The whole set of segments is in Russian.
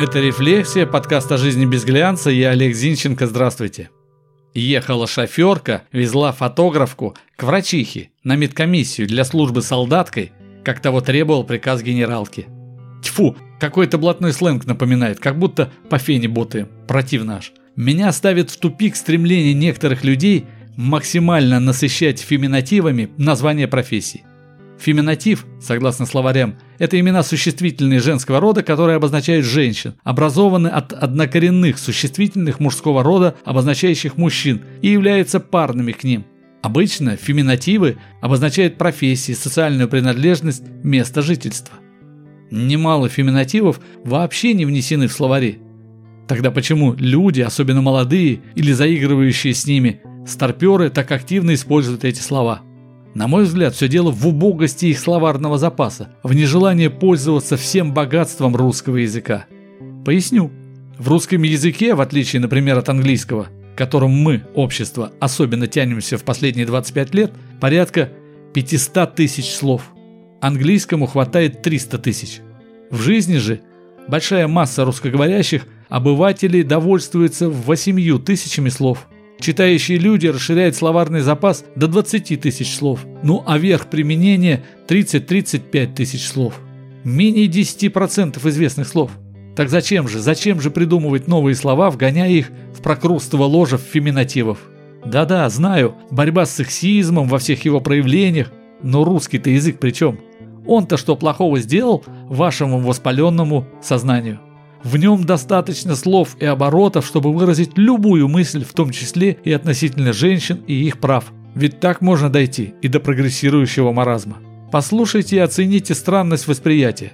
Это «Рефлексия», подкаст о жизни без глянца. Я Олег Зинченко, здравствуйте. Ехала шоферка, везла фотографку к врачихе на медкомиссию для службы солдаткой, как того требовал приказ генералки. Тьфу, какой-то блатной сленг напоминает, как будто по фене ботаем. Противно аж. Меня ставит в тупик стремление некоторых людей максимально насыщать феминативами название профессий. Феминатив, согласно словарям, это имена существительные женского рода, которые обозначают женщин, образованы от однокоренных существительных мужского рода, обозначающих мужчин, и являются парными к ним. Обычно феминативы обозначают профессии, социальную принадлежность, место жительства. Немало феминативов вообще не внесены в словари. Тогда почему люди, особенно молодые или заигрывающие с ними, старперы так активно используют эти слова? На мой взгляд, все дело в убогости их словарного запаса, в нежелании пользоваться всем богатством русского языка. Поясню. В русском языке, в отличие, например, от английского, к которому мы, общество, особенно тянемся в последние 25 лет, порядка 500 тысяч слов. Английскому хватает 300 тысяч. В жизни же большая масса русскоговорящих обывателей довольствуется 8 тысячами слов – Читающие люди расширяют словарный запас до 20 тысяч слов, ну а верх применения 30-35 тысяч слов. Менее 10% известных слов. Так зачем же, зачем же придумывать новые слова, вгоняя их в прокрустово ложев феминативов? Да-да, знаю, борьба с сексизмом во всех его проявлениях, но русский-то язык при чем? Он-то что плохого сделал вашему воспаленному сознанию? В нем достаточно слов и оборотов, чтобы выразить любую мысль, в том числе и относительно женщин и их прав. Ведь так можно дойти и до прогрессирующего маразма. Послушайте и оцените странность восприятия.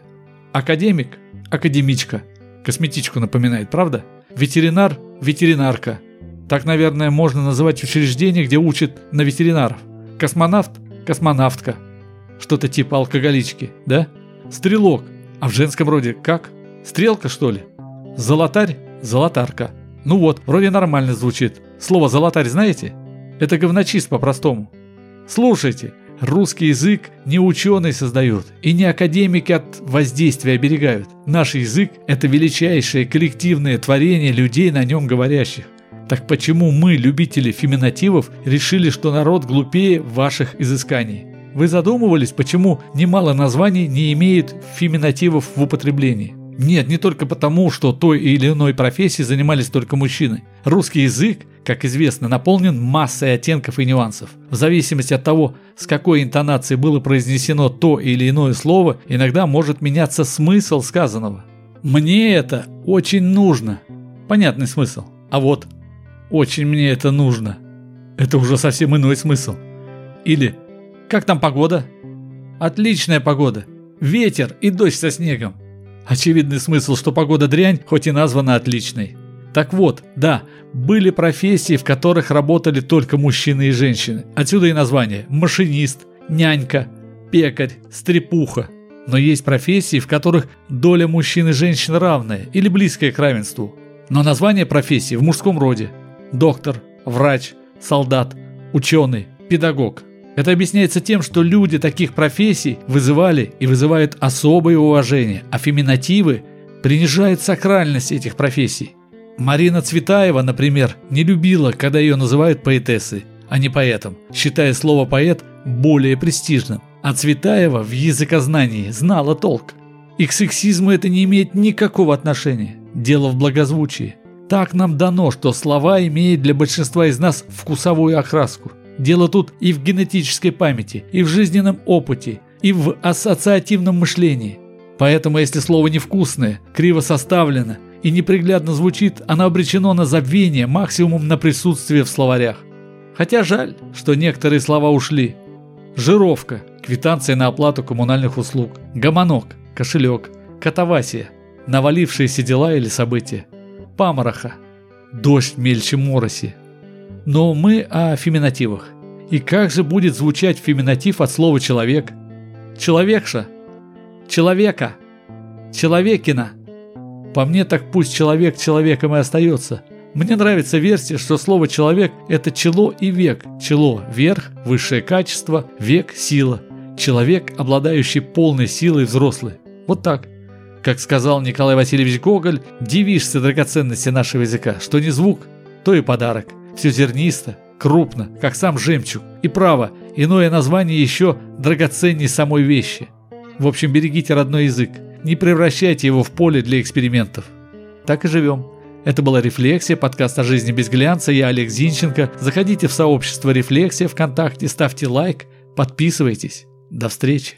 Академик – академичка. Косметичку напоминает, правда? Ветеринар – ветеринарка. Так, наверное, можно называть учреждение, где учат на ветеринаров. Космонавт – космонавтка. Что-то типа алкоголички, да? Стрелок. А в женском роде как? Стрелка, что ли? Золотарь? Золотарка. Ну вот, вроде нормально звучит. Слово «золотарь» знаете? Это говночист по-простому. Слушайте, русский язык не ученые создают и не академики от воздействия оберегают. Наш язык – это величайшее коллективное творение людей, на нем говорящих. Так почему мы, любители феминативов, решили, что народ глупее ваших изысканий? Вы задумывались, почему немало названий не имеет феминативов в употреблении? Нет, не только потому, что той или иной профессией занимались только мужчины. Русский язык, как известно, наполнен массой оттенков и нюансов. В зависимости от того, с какой интонацией было произнесено то или иное слово, иногда может меняться смысл сказанного. «Мне это очень нужно». Понятный смысл. А вот «очень мне это нужно» – это уже совсем иной смысл. Или «как там погода?» «Отличная погода. Ветер и дождь со снегом». Очевидный смысл, что погода дрянь, хоть и названа отличной. Так вот, да, были профессии, в которых работали только мужчины и женщины. Отсюда и название – машинист, нянька, пекарь, стрепуха. Но есть профессии, в которых доля мужчин и женщин равная или близкая к равенству. Но название профессии в мужском роде – доктор, врач, солдат, ученый, педагог – это объясняется тем, что люди таких профессий вызывали и вызывают особое уважение, а феминативы принижают сакральность этих профессий. Марина Цветаева, например, не любила, когда ее называют поэтессой, а не поэтом, считая слово «поэт» более престижным. А Цветаева в языкознании знала толк. И к сексизму это не имеет никакого отношения. Дело в благозвучии. Так нам дано, что слова имеют для большинства из нас вкусовую окраску – Дело тут и в генетической памяти, и в жизненном опыте, и в ассоциативном мышлении. Поэтому если слово невкусное, криво составлено и неприглядно звучит, оно обречено на забвение, максимум на присутствие в словарях. Хотя жаль, что некоторые слова ушли. Жировка, квитанция на оплату коммунальных услуг, гомонок, кошелек, катавасия, навалившиеся дела или события, памороха, дождь мельче мороси, но мы о феминативах. И как же будет звучать феминатив от слова «человек»? Человекша. Человека. Человекина. По мне так пусть человек человеком и остается. Мне нравится версия, что слово «человек» – это чело и век. Чело – верх, высшее качество, век – сила. Человек, обладающий полной силой взрослый. Вот так. Как сказал Николай Васильевич Гоголь, дивишься драгоценности нашего языка, что не звук, то и подарок. Все зернисто, крупно, как сам жемчуг. И право, иное название еще драгоценней самой вещи. В общем, берегите родной язык, не превращайте его в поле для экспериментов. Так и живем. Это была «Рефлексия», подкаст о жизни без глянца. Я Олег Зинченко. Заходите в сообщество «Рефлексия» ВКонтакте, ставьте лайк, подписывайтесь. До встречи.